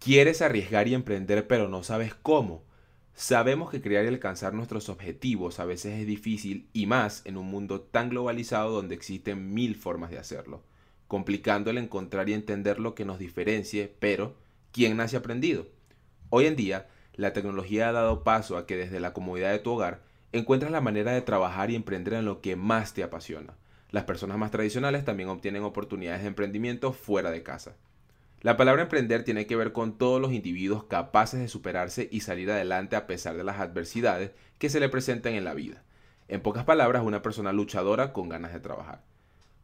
¿Quieres arriesgar y emprender pero no sabes cómo? Sabemos que crear y alcanzar nuestros objetivos a veces es difícil y más en un mundo tan globalizado donde existen mil formas de hacerlo, complicando el encontrar y entender lo que nos diferencie, pero ¿quién nace aprendido? Hoy en día, la tecnología ha dado paso a que desde la comodidad de tu hogar encuentras la manera de trabajar y emprender en lo que más te apasiona. Las personas más tradicionales también obtienen oportunidades de emprendimiento fuera de casa. La palabra emprender tiene que ver con todos los individuos capaces de superarse y salir adelante a pesar de las adversidades que se le presentan en la vida. En pocas palabras, una persona luchadora con ganas de trabajar.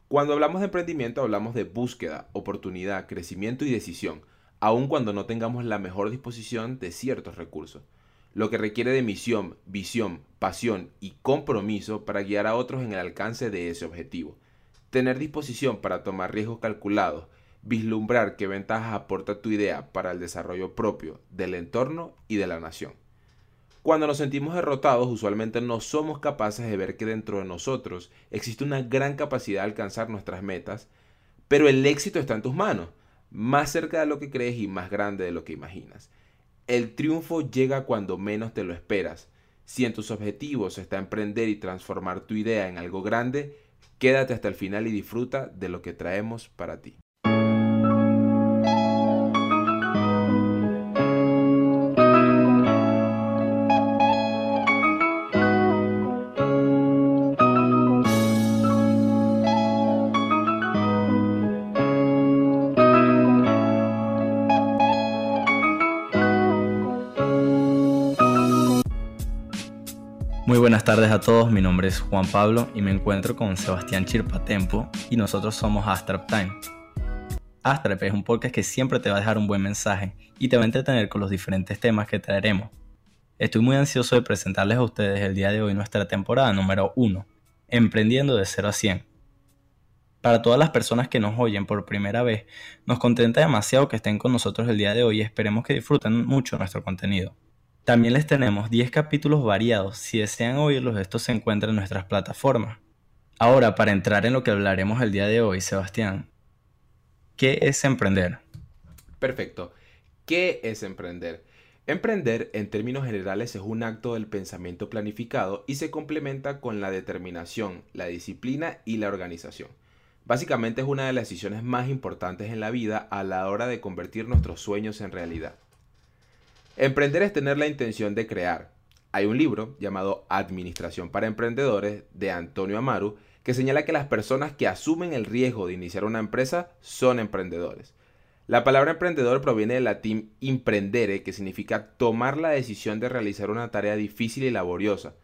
Cuando hablamos de emprendimiento hablamos de búsqueda, oportunidad, crecimiento y decisión, aun cuando no tengamos la mejor disposición de ciertos recursos lo que requiere de misión, visión, pasión y compromiso para guiar a otros en el alcance de ese objetivo. Tener disposición para tomar riesgos calculados, vislumbrar qué ventajas aporta tu idea para el desarrollo propio, del entorno y de la nación. Cuando nos sentimos derrotados, usualmente no somos capaces de ver que dentro de nosotros existe una gran capacidad de alcanzar nuestras metas, pero el éxito está en tus manos, más cerca de lo que crees y más grande de lo que imaginas. El triunfo llega cuando menos te lo esperas. Si en tus objetivos está emprender y transformar tu idea en algo grande, quédate hasta el final y disfruta de lo que traemos para ti. Tardes a todos, mi nombre es Juan Pablo y me encuentro con Sebastián Chirpatempo y nosotros somos Astrap Time. Astrap es un podcast que siempre te va a dejar un buen mensaje y te va a entretener con los diferentes temas que traeremos. Estoy muy ansioso de presentarles a ustedes el día de hoy nuestra temporada número 1, Emprendiendo de 0 a 100. Para todas las personas que nos oyen por primera vez, nos contenta demasiado que estén con nosotros el día de hoy y esperemos que disfruten mucho nuestro contenido. También les tenemos 10 capítulos variados. Si desean oírlos, estos se encuentran en nuestras plataformas. Ahora, para entrar en lo que hablaremos el día de hoy, Sebastián, ¿qué es emprender? Perfecto. ¿Qué es emprender? Emprender, en términos generales, es un acto del pensamiento planificado y se complementa con la determinación, la disciplina y la organización. Básicamente es una de las decisiones más importantes en la vida a la hora de convertir nuestros sueños en realidad. Emprender es tener la intención de crear. Hay un libro llamado Administración para Emprendedores de Antonio Amaru que señala que las personas que asumen el riesgo de iniciar una empresa son emprendedores. La palabra emprendedor proviene del latín imprendere, que significa tomar la decisión de realizar una tarea difícil y laboriosa.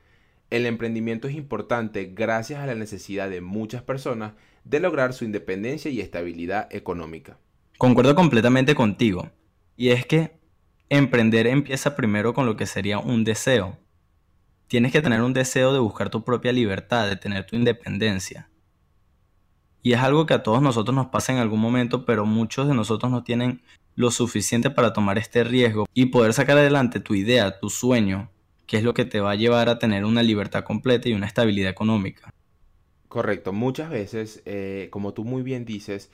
El emprendimiento es importante gracias a la necesidad de muchas personas de lograr su independencia y estabilidad económica. Concuerdo completamente contigo. Y es que emprender empieza primero con lo que sería un deseo. Tienes que tener un deseo de buscar tu propia libertad, de tener tu independencia. Y es algo que a todos nosotros nos pasa en algún momento, pero muchos de nosotros no tienen lo suficiente para tomar este riesgo y poder sacar adelante tu idea, tu sueño, que es lo que te va a llevar a tener una libertad completa y una estabilidad económica. Correcto, muchas veces, eh, como tú muy bien dices,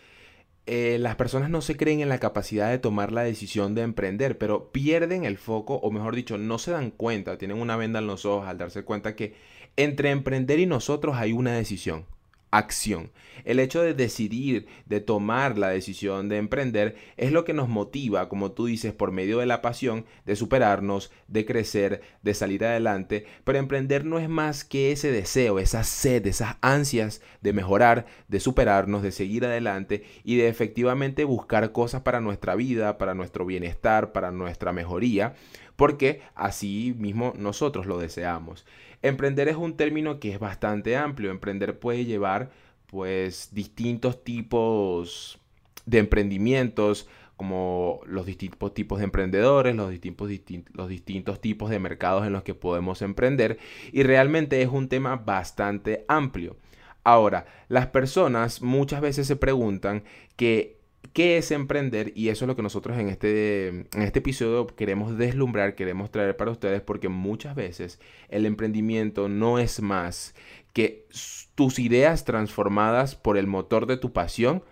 eh, las personas no se creen en la capacidad de tomar la decisión de emprender, pero pierden el foco, o mejor dicho, no se dan cuenta, tienen una venda en los ojos al darse cuenta que entre emprender y nosotros hay una decisión acción. El hecho de decidir, de tomar la decisión de emprender, es lo que nos motiva, como tú dices, por medio de la pasión, de superarnos, de crecer, de salir adelante. Pero emprender no es más que ese deseo, esa sed, esas ansias de mejorar, de superarnos, de seguir adelante y de efectivamente buscar cosas para nuestra vida, para nuestro bienestar, para nuestra mejoría, porque así mismo nosotros lo deseamos. Emprender es un término que es bastante amplio. Emprender puede llevar pues distintos tipos de emprendimientos, como los distintos tipos de emprendedores, los distintos, los distintos tipos de mercados en los que podemos emprender y realmente es un tema bastante amplio. Ahora, las personas muchas veces se preguntan que qué es emprender y eso es lo que nosotros en este, en este episodio queremos deslumbrar, queremos traer para ustedes porque muchas veces el emprendimiento no es más que tus ideas transformadas por el motor de tu pasión,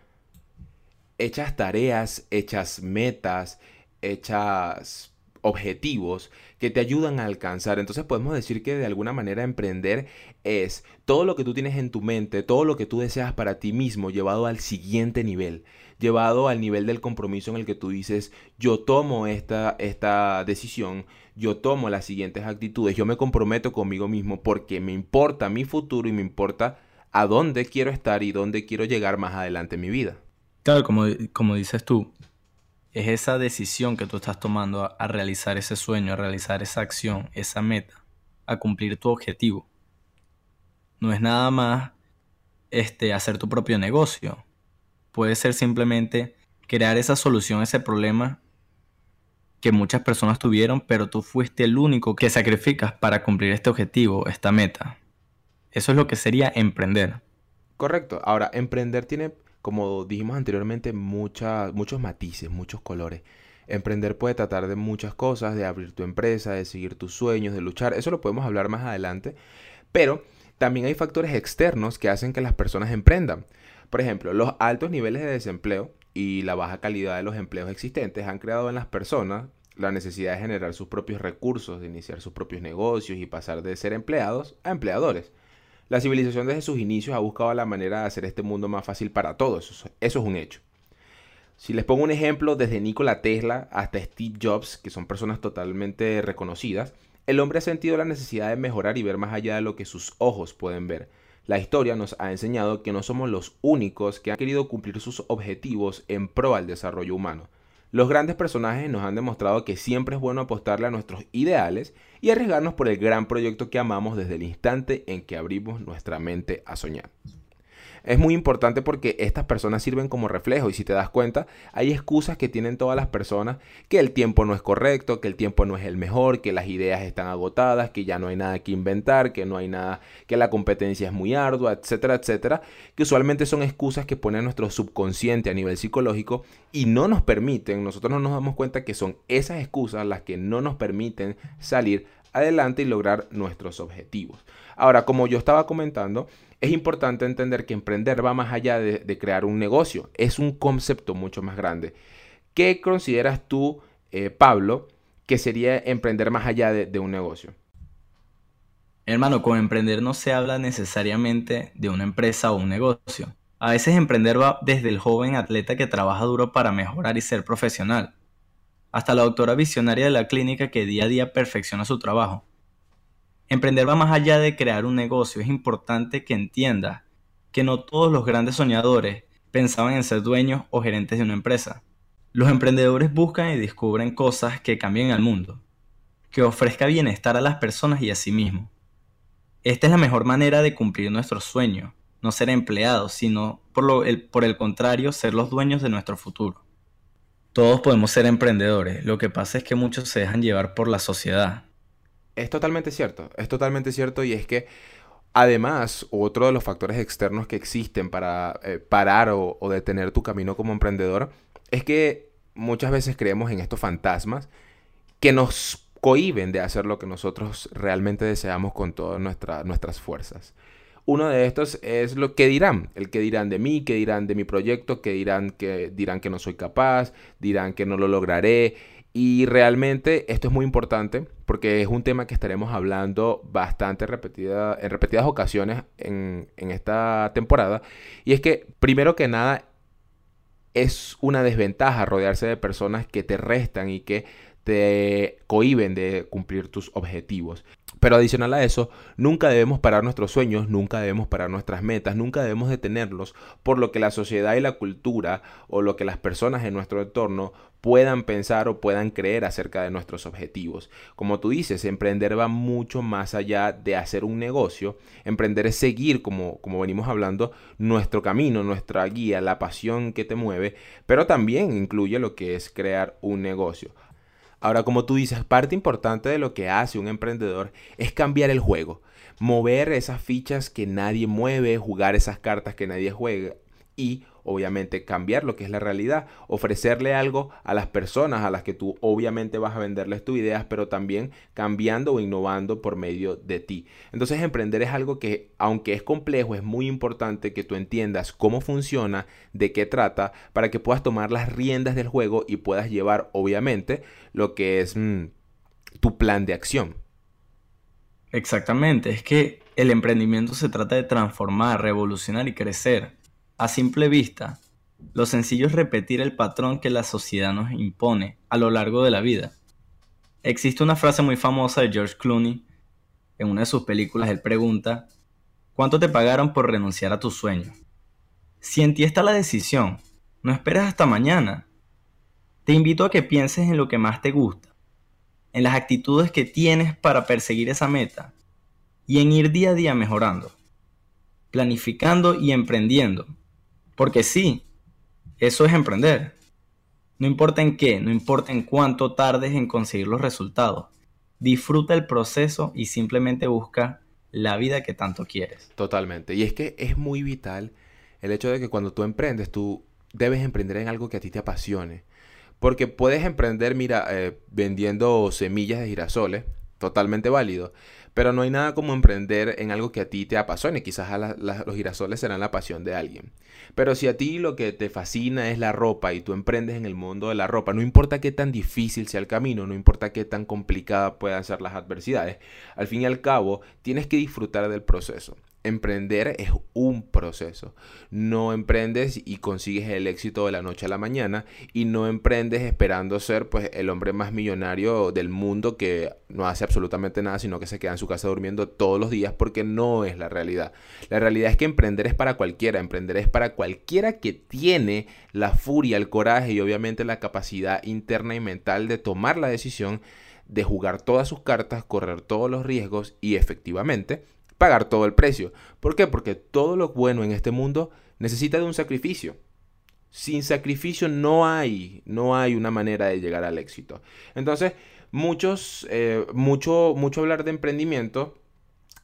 hechas tareas, hechas metas, hechas objetivos que te ayudan a alcanzar. Entonces podemos decir que de alguna manera emprender es todo lo que tú tienes en tu mente, todo lo que tú deseas para ti mismo llevado al siguiente nivel, llevado al nivel del compromiso en el que tú dices, yo tomo esta, esta decisión, yo tomo las siguientes actitudes, yo me comprometo conmigo mismo porque me importa mi futuro y me importa a dónde quiero estar y dónde quiero llegar más adelante en mi vida. Claro, como, como dices tú, es esa decisión que tú estás tomando a, realizar ese sueño, a realizar esa acción, esa meta, a cumplir tu objetivo. No es nada más este, hacer tu propio negocio. Puede ser simplemente crear esa solución ese problema que muchas personas tuvieron, pero tú fuiste el único que sacrificas para cumplir este objetivo, esta meta. Eso es lo que sería emprender. Correcto. Ahora, emprender tiene como dijimos anteriormente, muchos matices, muchos colores. Emprender puede tratar de muchas cosas, de abrir tu empresa, de seguir tus sueños, de luchar. Eso lo podemos hablar más adelante. Pero también hay factores externos que hacen que las personas emprendan. Por ejemplo, los altos niveles de desempleo y la baja calidad de los empleos existentes han creado en las personas la necesidad de generar sus propios recursos, de iniciar sus propios negocios y pasar de ser empleados a empleadores. La civilización desde sus inicios ha buscado la manera de hacer este mundo más fácil para todos. Eso, es un hecho. Si les pongo un ejemplo, desde Nikola Tesla hasta Steve Jobs, que son personas totalmente reconocidas, el hombre ha sentido la necesidad de mejorar y ver más allá de lo que sus ojos pueden ver. La historia nos ha enseñado que no somos los únicos que han querido cumplir sus objetivos en pro al desarrollo humano. Los grandes personajes nos han demostrado que siempre es bueno apostarle a nuestros ideales y arriesgarnos por el gran proyecto que amamos desde el instante en que abrimos nuestra mente a soñar es muy importante porque estas personas sirven como reflejo y si te das cuenta, hay excusas que tienen todas las personas, que el tiempo no es correcto, que el tiempo no es el mejor, que las ideas están agotadas, que ya no hay nada que inventar, que no hay nada, que la competencia es muy ardua, etcétera, etcétera, que usualmente son excusas que pone nuestro subconsciente a nivel psicológico y no nos permiten, nosotros no nos damos cuenta que son esas excusas las que no nos permiten salir adelante y lograr nuestros objetivos. Ahora, como yo estaba comentando, es importante entender que emprender va más allá de, crear un negocio, es un concepto mucho más grande. ¿Qué consideras tú, eh, Pablo, que sería emprender más allá de, un negocio? Hermano, con emprender no se habla necesariamente de una empresa o un negocio. A veces emprender va desde el joven atleta que trabaja duro para mejorar y ser profesional, hasta la doctora visionaria de la clínica que día a día perfecciona su trabajo. Emprender va más allá de crear un negocio. Es importante que entiendas que no todos los grandes soñadores pensaban en ser dueños o gerentes de una empresa. Los emprendedores buscan y descubren cosas que cambien al mundo, que ofrezca bienestar a las personas y a sí mismos. Esta es la mejor manera de cumplir nuestros sueños, no ser empleados, sino por, el, por el contrario, ser los dueños de nuestro futuro. Todos podemos ser emprendedores, lo que pasa es que muchos se dejan llevar por la sociedad, es totalmente cierto, es totalmente cierto y es que además otro de los factores externos que existen para eh, parar o, detener tu camino como emprendedor es que muchas veces creemos en estos fantasmas que nos cohiben de hacer lo que nosotros realmente deseamos con todas nuestras fuerzas. Uno de estos es lo que dirán, el que dirán de mí, que dirán de mi proyecto, que dirán que dirán que no soy capaz, dirán que no lo lograré y realmente esto es muy importante porque es un tema que estaremos hablando bastante en repetidas ocasiones en, en esta temporada. Y es que, primero que nada, es una desventaja rodearse de personas que te restan y que te cohiben de cumplir tus objetivos. Pero adicional a eso, nunca debemos parar nuestros sueños, nunca debemos parar nuestras metas, nunca debemos detenerlos por lo que la sociedad y la cultura o lo que las personas en nuestro entorno puedan pensar o puedan creer acerca de nuestros objetivos. Como tú dices, emprender va mucho más allá de hacer un negocio. Emprender es seguir, como, como venimos hablando, nuestro camino, nuestra guía, la pasión que te mueve, pero también incluye lo que es crear un negocio. Ahora, como tú dices, parte importante de lo que hace un emprendedor es cambiar el juego, mover esas fichas que nadie mueve, jugar esas cartas que nadie juega y obviamente cambiar lo que es la realidad, ofrecerle algo a las personas a las que tú obviamente vas a venderles tus ideas, pero también cambiando o innovando por medio de ti. Entonces emprender es algo que, aunque es complejo, es muy importante que tú entiendas cómo funciona, de qué trata, para que puedas tomar las riendas del juego y puedas llevar obviamente lo que es mm, tu plan de acción. Exactamente, es que el emprendimiento se trata de transformar, revolucionar y crecer. A simple vista, lo sencillo es repetir el patrón que la sociedad nos impone a lo largo de la vida. Existe una frase muy famosa de George Clooney. En una de sus películas él pregunta, ¿cuánto te pagaron por renunciar a tu sueño? Si en ti está la decisión, no esperes hasta mañana. Te invito a que pienses en lo que más te gusta, en las actitudes que tienes para perseguir esa meta y en ir día a día mejorando, planificando y emprendiendo porque sí, eso es emprender. No importa en qué, no importa en cuánto tardes en conseguir los resultados. Disfruta el proceso y simplemente busca la vida que tanto quieres. Totalmente. Y es que es muy vital el hecho de que cuando tú emprendes, tú debes emprender en algo que a ti te apasione. Porque puedes emprender, mira, eh, vendiendo semillas de girasoles, totalmente válido. Pero no hay nada como emprender en algo que a ti te apasione. Quizás a los girasoles serán la pasión de alguien. Pero si a ti lo que te fascina es la ropa y tú emprendes en el mundo de la ropa, no importa qué tan difícil sea el camino, no importa qué tan complicada puedan ser las adversidades, al fin y al cabo tienes que disfrutar del proceso emprender es un proceso. No emprendes y consigues el éxito de la noche a la mañana y no emprendes esperando ser pues el hombre más millonario del mundo que no hace absolutamente nada sino que se queda en su casa durmiendo todos los días porque no es la realidad. La realidad es que emprender es para cualquiera, emprender es para cualquiera que tiene la furia, el coraje y obviamente la capacidad interna y mental de tomar la decisión de jugar todas sus cartas, correr todos los riesgos y efectivamente pagar todo el precio. ¿Por qué? Porque todo lo bueno en este mundo necesita de un sacrificio. Sin sacrificio no hay, no hay una manera de llegar al éxito. Entonces, muchos, eh, mucho, mucho hablar de emprendimiento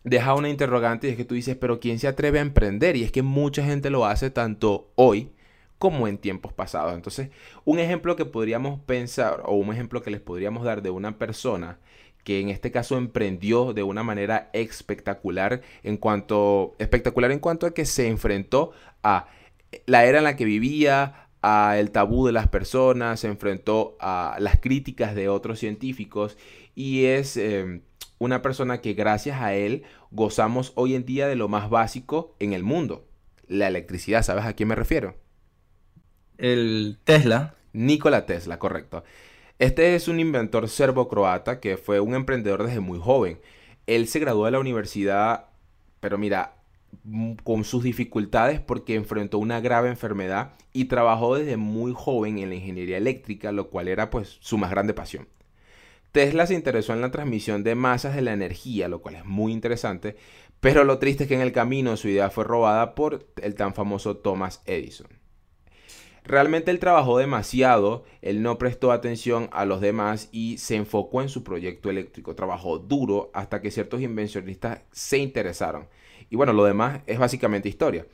deja una interrogante y es que tú dices, pero ¿quién se atreve a emprender? Y es que mucha gente lo hace tanto hoy como en tiempos pasados. Entonces, un ejemplo que podríamos pensar o un ejemplo que les podríamos dar de una persona que en este caso emprendió de una manera espectacular en cuanto espectacular en cuanto a que se enfrentó a la era en la que vivía, a el tabú de las personas, se enfrentó a las críticas de otros científicos y es em, una persona que gracias a él gozamos hoy en día de lo más básico en el mundo, la electricidad, ¿sabes a quién me refiero? El Tesla. Nikola Tesla, correcto. Este es un inventor serbo-croata que fue un emprendedor desde muy joven. Él se graduó de la universidad, pero mira, mm, con sus dificultades porque enfrentó una grave enfermedad y trabajó desde muy joven en la ingeniería eléctrica, lo cual era pues su más grande pasión. Tesla se interesó en la transmisión de masas de la energía, lo cual es muy interesante, pero lo triste es que en el camino su idea fue robada por el tan famoso Thomas Edison. Realmente él trabajó demasiado, él no prestó atención a los demás y se enfocó en su proyecto eléctrico. Trabajó duro hasta que ciertos inversionistas se interesaron. Y bueno, lo demás es básicamente historia.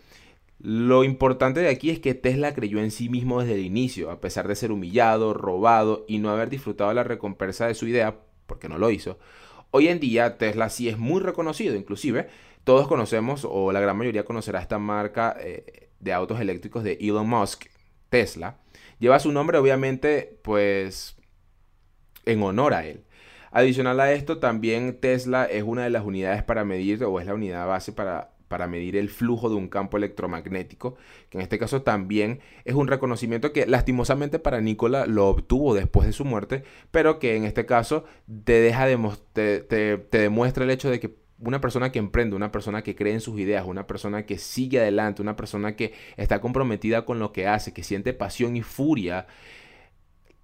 Lo importante de aquí es que Tesla creyó en sí mismo desde el inicio, a pesar de ser humillado, robado y no haber disfrutado la recompensa de su idea, porque no lo hizo. Hoy en día Tesla sí es muy reconocido, inclusive todos conocemos o la gran mayoría conocerá esta marca eh, de autos eléctricos de Elon Musk, Tesla, lleva su nombre obviamente pues en honor a él. Adicional a esto, también Tesla es una de las unidades para medir, o es la unidad base para, para medir el flujo de un campo electromagnético, que en este caso también es un reconocimiento que lastimosamente para Nikola lo obtuvo después de su muerte, pero que en este caso te deja te, te demuestra el hecho de que una persona que emprende, una persona que cree en sus ideas, una persona que sigue adelante, una persona que está comprometida con lo que hace, que siente pasión y furia,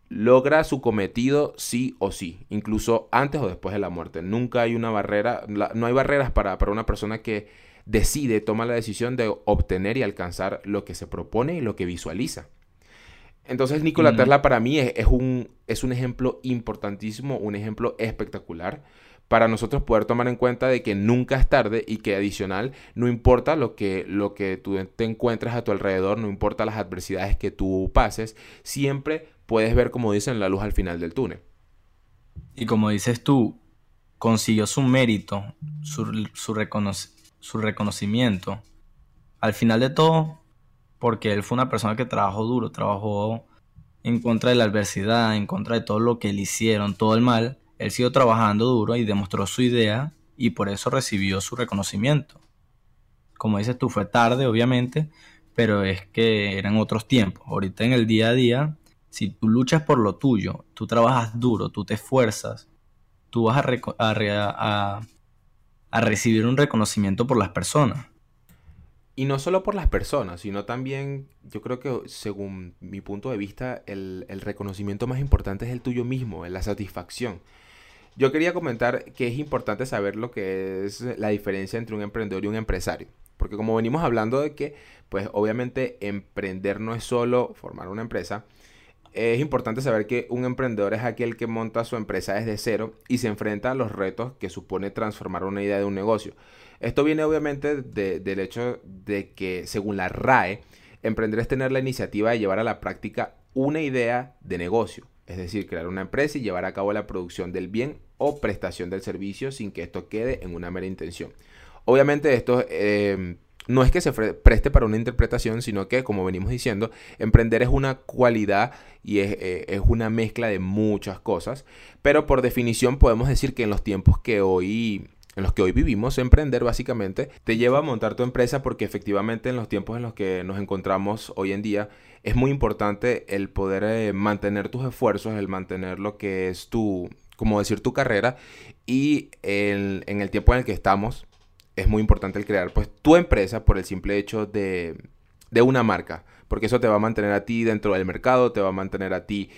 logra su cometido sí o sí, incluso antes o después de la muerte. Nunca hay una barrera, no hay barreras para, para una persona que decide, toma la decisión de obtener y alcanzar lo que se propone y lo que visualiza. Entonces Nikola Tesla para mí es, un, es un ejemplo importantísimo, un ejemplo espectacular para nosotros poder tomar en cuenta de que nunca es tarde y que adicional no importa lo que, lo que tú te encuentres a tu alrededor, no importa las adversidades que tú pases, siempre puedes ver, como dicen, la luz al final del túnel. Y como dices tú, consiguió su mérito, su, su reconocimiento. Al final de todo, porque él fue una persona que trabajó duro, trabajó en contra de la adversidad, en contra de todo lo que le hicieron, todo el mal, él siguió trabajando duro y demostró su idea y por eso recibió su reconocimiento. Como dices tú, fue tarde, obviamente, pero es que eran otros tiempos. Ahorita en el día a día, si tú luchas por lo tuyo, tú trabajas duro, tú te esfuerzas, tú vas a, recibir un reconocimiento por las personas. Y no solo por las personas, sino también, yo creo que según mi punto de vista, el, reconocimiento más importante es el tuyo mismo, la satisfacción. Yo quería comentar que es importante saber lo que es la diferencia entre un emprendedor y un empresario. Porque como venimos hablando de que, pues obviamente emprender no es solo formar una empresa, es importante saber que un emprendedor es aquel que monta su empresa desde cero y se enfrenta a los retos que supone transformar una idea de un negocio. Esto viene obviamente del hecho de que, según la RAE, emprender es tener la iniciativa de llevar a la práctica una idea de negocio, es decir, crear una empresa y llevar a cabo la producción del bien o prestación del servicio sin que esto quede en una mera intención. Obviamente esto eh, no es que se preste para una interpretación, sino que, como venimos diciendo, emprender es una cualidad y es, eh, es, una mezcla de muchas cosas, pero por definición podemos decir que en los tiempos que hoy en los que hoy vivimos, emprender básicamente te lleva a montar tu empresa porque efectivamente en los tiempos en los que nos encontramos hoy en día es muy importante el poder eh, mantener tus esfuerzos, el mantener lo que es tu, como decir, tu carrera y en el tiempo en el que estamos es muy importante el crear pues tu empresa por el simple hecho de, de una marca, porque eso te va a mantener a ti dentro del mercado, te va a mantener a ti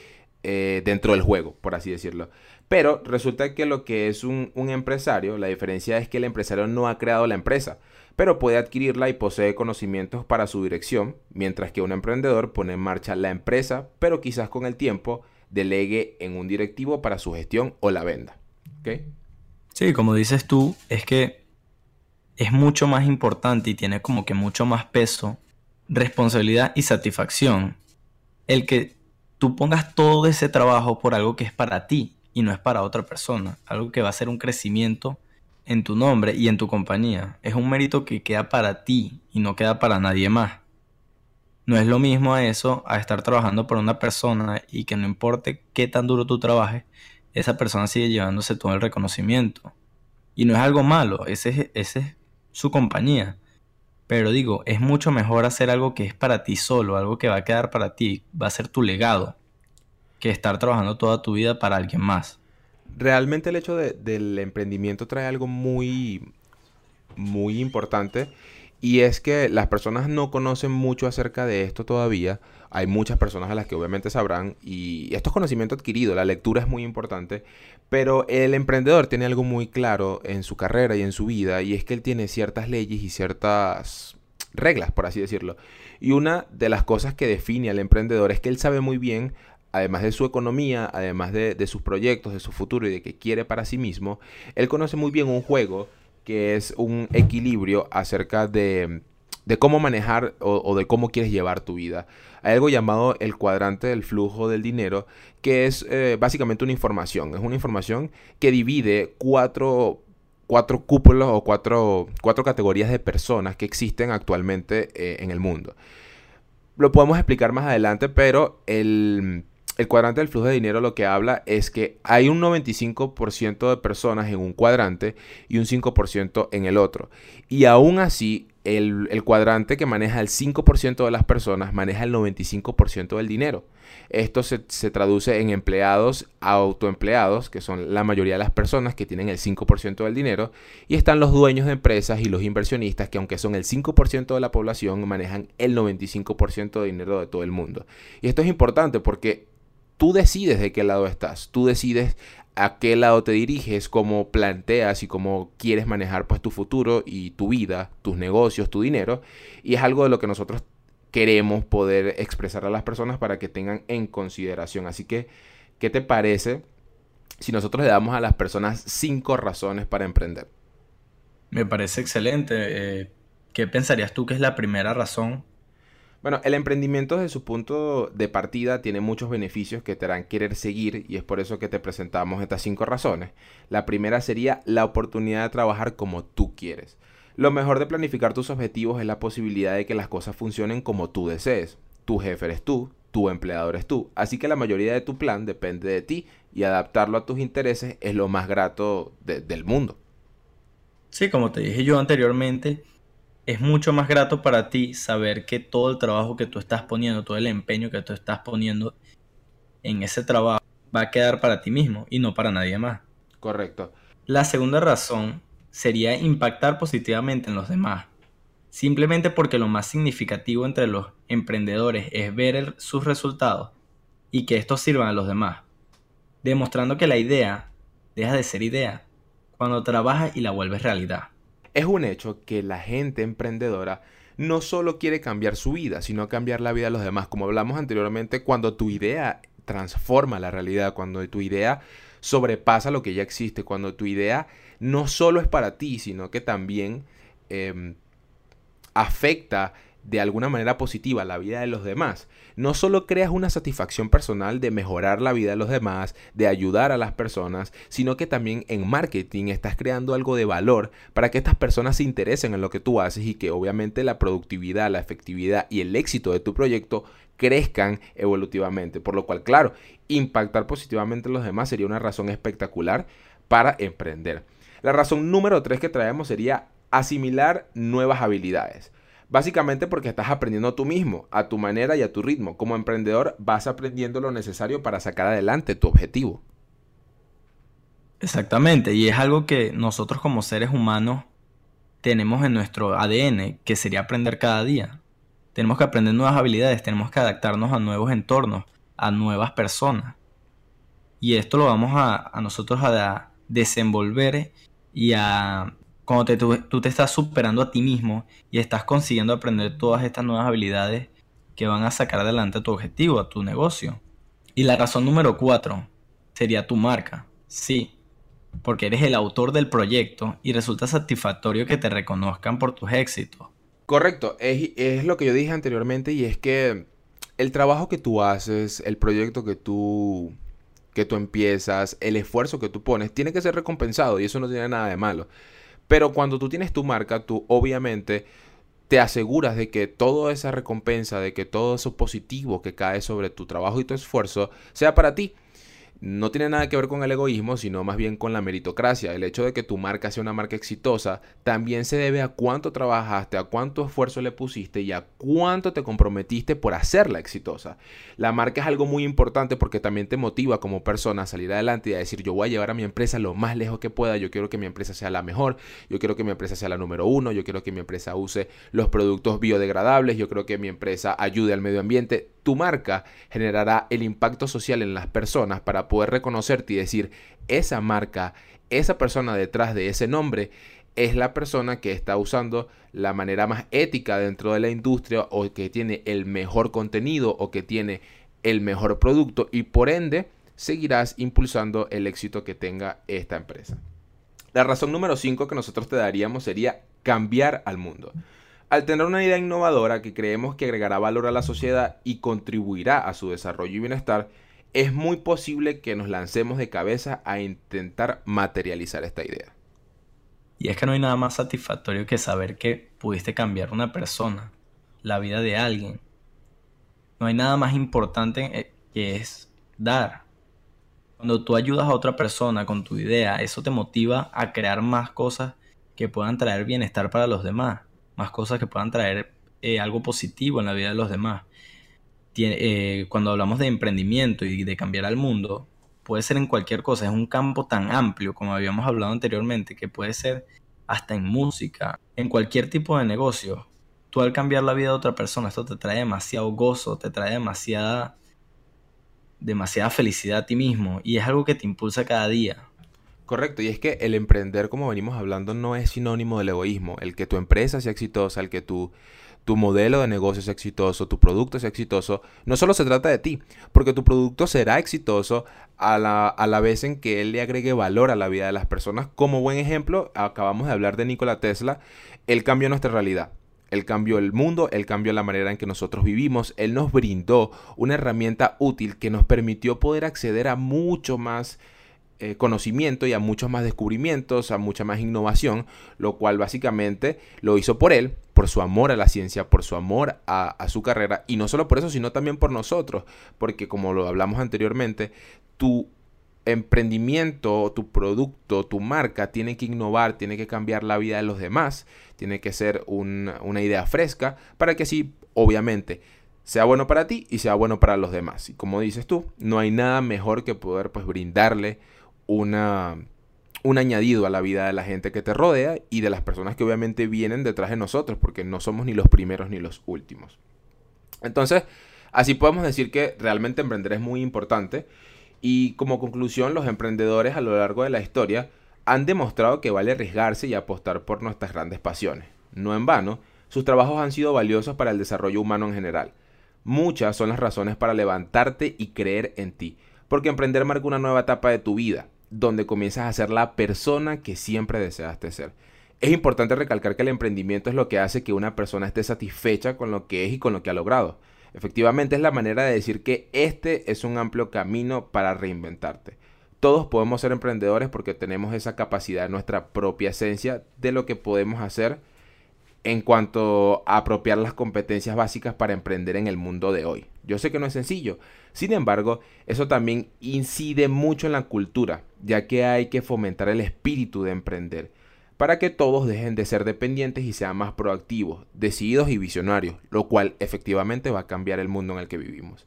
eh, dentro del juego, por así decirlo. Pero resulta que lo que es un, un, empresario, la diferencia es que el empresario no ha creado la empresa, pero puede adquirirla y posee conocimientos para su dirección, mientras que un emprendedor pone en marcha la empresa, pero quizás con el tiempo delegue en un directivo para su gestión o la venda. ¿Ok? Sí, como dices tú, es que es mucho más importante y tiene como que mucho más peso, responsabilidad y satisfacción el que tú pongas todo ese trabajo por algo que es para ti y no es para otra persona, algo que va a ser un crecimiento en tu nombre y en tu compañía. Es un mérito que queda para ti y no queda para nadie más. No es lo mismo a eso, a estar trabajando por una persona y que no importe qué tan duro tú trabajes, esa persona sigue llevándose todo el reconocimiento. Y no es algo malo, ese, ese es su compañía. Pero digo, es mucho mejor hacer algo que es para ti solo, algo que va a quedar para ti, va a ser tu legado, que estar trabajando toda tu vida para alguien más. Realmente el hecho del emprendimiento trae algo muy, muy importante y es que las personas no conocen mucho acerca de esto todavía. Hay muchas personas a las que obviamente sabrán y esto es conocimiento adquirido, la lectura es muy importante, pero el emprendedor tiene algo muy claro en su carrera y en su vida y es que él tiene ciertas leyes y ciertas reglas, por así decirlo. Y una de las cosas que define al emprendedor es que él sabe muy bien, además de su economía, además de, de sus proyectos, de su futuro y de que quiere para sí mismo, él conoce muy bien un juego que es un equilibrio acerca de, de cómo manejar o, de cómo quieres llevar tu vida. Hay algo llamado el cuadrante del flujo del dinero, que es eh, básicamente una información. Es una información que divide cuatro, cuatro cúpulas o cuatro, cuatro, categorías de personas que existen actualmente eh, en el mundo. Lo podemos explicar más adelante, pero el el cuadrante del flujo de dinero lo que habla es que hay un 95% de personas en un cuadrante y un 5% en el otro. Y aún así, el, cuadrante que maneja el 5% de las personas maneja el 95% del dinero. Esto se, se, traduce en empleados autoempleados, que son la mayoría de las personas que tienen el 5% del dinero, y están los dueños de empresas y los inversionistas, que aunque son el 5% de la población, manejan el 95% de dinero de todo el mundo. Y esto es importante porque tú decides de qué lado estás, tú decides a qué lado te diriges, cómo planteas y cómo quieres manejar pues tu futuro y tu vida, tus negocios, tu dinero. Y es algo de lo que nosotros queremos poder expresar a las personas para que tengan en consideración. Así que, ¿qué te parece si nosotros le damos a las personas cinco razones para emprender? Me parece excelente. Eh, ¿Qué pensarías tú que es la primera razón? Bueno, el emprendimiento desde su punto de partida tiene muchos beneficios que te harán querer seguir y es por eso que te presentamos estas cinco razones. La primera sería la oportunidad de trabajar como tú quieres. Lo mejor de planificar tus objetivos es la posibilidad de que las cosas funcionen como tú desees. Tu jefe eres tú, tu empleador eres tú, así que la mayoría de tu plan depende de ti y adaptarlo a tus intereses es lo más grato del mundo. Sí, como te dije yo anteriormente, es mucho más grato para ti saber que todo el trabajo que tú estás poniendo, todo el empeño que tú estás poniendo en ese trabajo va a quedar para ti mismo y no para nadie más. Correcto. La segunda razón sería impactar positivamente en los demás. Simplemente porque lo más significativo entre los emprendedores es ver sus resultados y que estos sirvan a los demás. Demostrando que la idea deja de ser idea cuando trabajas y la vuelves realidad. Es un hecho que la gente emprendedora no solo quiere cambiar su vida, sino cambiar la vida de los demás. Como hablamos anteriormente, cuando tu idea transforma la realidad, cuando tu idea sobrepasa lo que ya existe, cuando tu idea no solo es para ti, sino que también em, afecta de alguna manera positiva la vida de los demás, no solo creas una satisfacción personal de mejorar la vida de los demás, de ayudar a las personas, sino que también en marketing estás creando algo de valor para que estas personas se interesen en lo que tú haces y que obviamente la productividad, la efectividad y el éxito de tu proyecto crezcan evolutivamente. Por lo cual, claro, impactar positivamente en los demás sería una razón espectacular para emprender. La razón número tres que traemos sería asimilar nuevas habilidades. Básicamente porque estás aprendiendo tú mismo, a tu manera y a tu ritmo. Como emprendedor vas aprendiendo lo necesario para sacar adelante tu objetivo. Exactamente, y es algo que nosotros como seres humanos tenemos en nuestro ADN, que sería aprender cada día. Tenemos que aprender nuevas habilidades, tenemos que adaptarnos a nuevos entornos, a nuevas personas. Y esto lo vamos a, a nosotros a desenvolver y a cuando tú, te estás superando a ti mismo y estás consiguiendo aprender todas estas nuevas habilidades que van a sacar adelante a tu objetivo, a tu negocio. Y la razón número cuatro sería tu marca. Sí, porque eres el autor del proyecto y resulta satisfactorio que te reconozcan por tus éxitos. Correcto, es, es lo que yo dije anteriormente y es que el trabajo que tú haces, el proyecto que tú que tú empiezas, el esfuerzo que tú pones, tiene que ser recompensado y eso no tiene nada de malo. Pero cuando tú tienes tu marca, tú obviamente te aseguras de que toda esa recompensa, de que todo eso positivo que cae sobre tu trabajo y tu esfuerzo sea para ti no tiene nada que ver con el egoísmo, sino más bien con la meritocracia. El hecho de que tu marca sea una marca exitosa también se debe a cuánto trabajaste, a cuánto esfuerzo le pusiste y a cuánto te comprometiste por hacerla exitosa. La marca es algo muy importante porque también te motiva como persona a salir adelante y a decir yo voy a llevar a mi empresa lo más lejos que pueda, yo quiero que mi empresa sea la mejor, yo quiero que mi empresa sea la número uno, yo quiero que mi empresa use los productos biodegradables, yo creo que mi empresa ayude al medio ambiente tu marca generará el impacto social en las personas para poder reconocerte y decir, esa marca, esa persona detrás de ese nombre es la persona que está usando la manera más ética dentro de la industria o que tiene el mejor contenido o que tiene el mejor producto y por ende seguirás impulsando el éxito que tenga esta empresa. La razón número 5 que nosotros te daríamos sería cambiar al mundo. Al tener una idea innovadora que creemos que agregará valor a la sociedad y contribuirá a su desarrollo y bienestar, es muy posible que nos lancemos de cabeza a intentar materializar esta idea. Y es que no hay nada más satisfactorio que saber que pudiste cambiar una persona, la vida de alguien. No hay nada más importante eh, que es dar. Cuando tú ayudas a otra persona con tu idea, eso te motiva a crear más cosas que puedan traer bienestar para los demás más cosas que puedan traer eh, algo positivo en la vida de los demás. Eh, cuando hablamos de emprendimiento y de cambiar al mundo, puede ser en cualquier cosa, es un campo tan amplio como habíamos hablado anteriormente, que puede ser hasta en música, en cualquier tipo de negocio. Tú al cambiar la vida de otra persona, esto te trae demasiado gozo, te trae demasiada, demasiada felicidad a ti mismo y es algo que te impulsa cada día. Correcto, y es que el emprender, como venimos hablando, no es sinónimo del egoísmo. El que tu empresa sea exitosa, el que tu, tu modelo de negocio es exitoso, tu producto es exitoso, no solo se trata de ti, porque tu producto será exitoso a la, a la vez en que él le agregue valor a la vida de las personas. Como buen ejemplo, acabamos de hablar de Nikola Tesla, él cambió nuestra realidad. Él cambió el mundo, él cambió la manera en que nosotros vivimos, él nos brindó una herramienta útil que nos permitió poder acceder a mucho más eh, conocimiento y a muchos más descubrimientos, a mucha más innovación, lo cual básicamente lo hizo por él, por su amor a la ciencia, por su amor a, su carrera, y no solo por eso, sino también por nosotros, porque como lo hablamos anteriormente, tu emprendimiento, tu producto, tu marca tiene que innovar, tiene que cambiar la vida de los demás, tiene que ser una idea fresca para que así, obviamente, sea bueno para ti y sea bueno para los demás. Y como dices tú, no hay nada mejor que poder pues brindarle una, un añadido a la vida de la gente que te rodea y de las personas que obviamente vienen detrás de nosotros, porque no somos ni los primeros ni los últimos. Entonces, así podemos decir que realmente emprender es muy importante y como conclusión, los emprendedores a lo largo de la historia han demostrado que vale arriesgarse y apostar por nuestras grandes pasiones. No en vano, sus trabajos han sido valiosos para el desarrollo humano en general. Muchas son las razones para levantarte y creer en ti, porque emprender marca una nueva etapa de tu vida, donde comienzas a ser la persona que siempre deseaste ser. Es importante recalcar que el emprendimiento es lo que hace que una persona esté satisfecha con lo que es y con lo que ha logrado. Efectivamente es la manera de decir que este es un amplio camino para reinventarte. Todos podemos ser emprendedores porque tenemos esa capacidad, nuestra propia esencia de lo que podemos hacer en cuanto a apropiar las competencias básicas para emprender en el mundo de hoy. Yo sé que no es sencillo, sin embargo, eso también incide mucho en la cultura, ya que hay que fomentar el espíritu de emprender para que todos dejen de ser dependientes y sean más proactivos, decididos y visionarios, lo cual efectivamente va a cambiar el mundo en el que vivimos.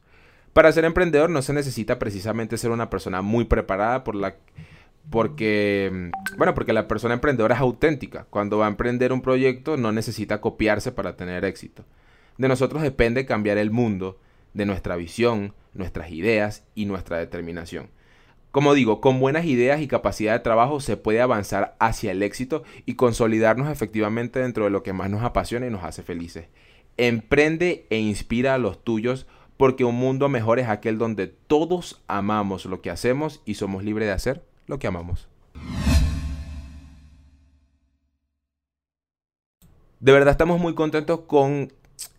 Para ser emprendedor no se necesita precisamente ser una persona muy preparada por la porque bueno, porque la persona emprendedora es auténtica. Cuando va a emprender un proyecto no necesita copiarse para tener éxito. De nosotros depende cambiar el mundo, de nuestra visión, nuestras ideas y nuestra determinación. Como digo, con buenas ideas y capacidad de trabajo se puede avanzar hacia el éxito y consolidarnos efectivamente dentro de lo que más nos apasiona y nos hace felices. Emprende e inspira a los tuyos porque un mundo mejor es aquel donde todos amamos lo que hacemos y somos libres de hacer lo que amamos. De verdad estamos muy contentos con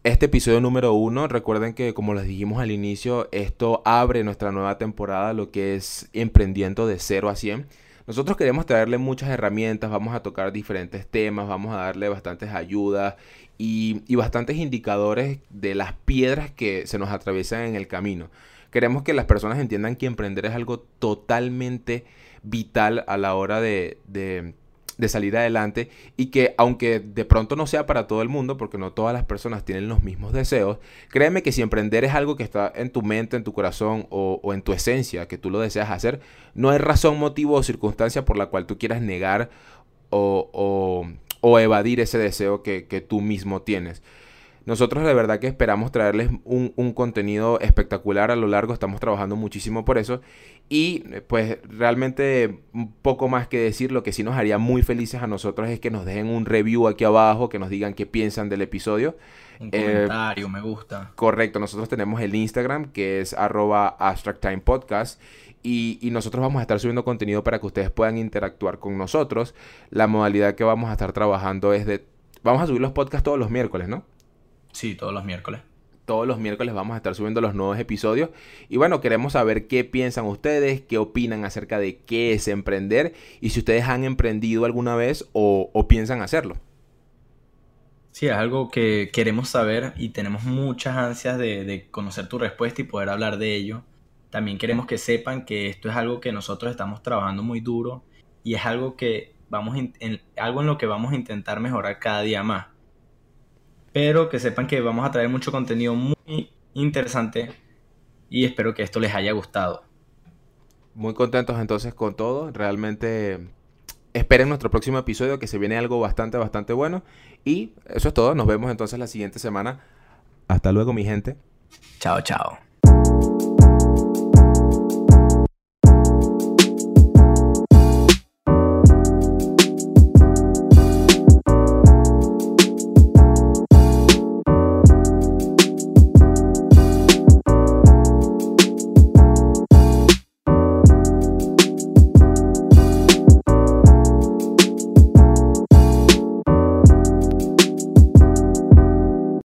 este episodio número uno, recuerden que como les dijimos al inicio, esto abre nuestra nueva temporada, lo que es emprendiendo de 0 a 100. Nosotros queremos traerle muchas herramientas, vamos a tocar diferentes temas, vamos a darle bastantes ayudas y, y bastantes indicadores de las piedras que se nos atraviesan en el camino. Queremos que las personas entiendan que emprender es algo totalmente vital a la hora de, de salir adelante y que aunque de pronto no sea para todo el mundo, porque no todas las personas tienen los mismos deseos, créeme que si emprender es algo que está en tu mente, en tu corazón o, en tu esencia, que tú lo deseas hacer, no hay razón, motivo o circunstancia por la cual tú quieras negar o, o, evadir ese deseo que, que tú mismo tienes. Nosotros de verdad que esperamos traerles un, un, contenido espectacular a lo largo, estamos trabajando muchísimo por eso y pues realmente un poco más que decir, lo que sí nos haría muy felices a nosotros es que nos dejen un review aquí abajo, que nos digan qué piensan del episodio. Un comentario, me gusta. Correcto, nosotros tenemos el Instagram que es arroba abstract time podcast. Y, y, nosotros vamos a estar subiendo contenido para que ustedes puedan interactuar con nosotros. La modalidad que vamos a estar trabajando es de... Vamos a subir los podcasts todos los miércoles, ¿no? Sí, todos los miércoles. Todos los miércoles vamos a estar subiendo los nuevos episodios. Y bueno, queremos saber qué piensan ustedes, qué opinan acerca de qué es emprender y si ustedes han emprendido alguna vez o, piensan hacerlo. Sí, es algo que queremos saber y tenemos muchas ansias de, conocer tu respuesta y poder hablar de ello. También queremos que sepan que esto es algo que nosotros estamos trabajando muy duro y es algo que vamos algo en lo que vamos a intentar mejorar cada día más. Pero que sepan que vamos a traer mucho contenido muy interesante y espero que esto les haya gustado. Muy contentos entonces con todo. Realmente esperen nuestro próximo episodio que se viene algo bastante, bastante bueno. Y eso es todo. Nos vemos entonces la siguiente semana. Hasta luego mi gente. Chao, chao.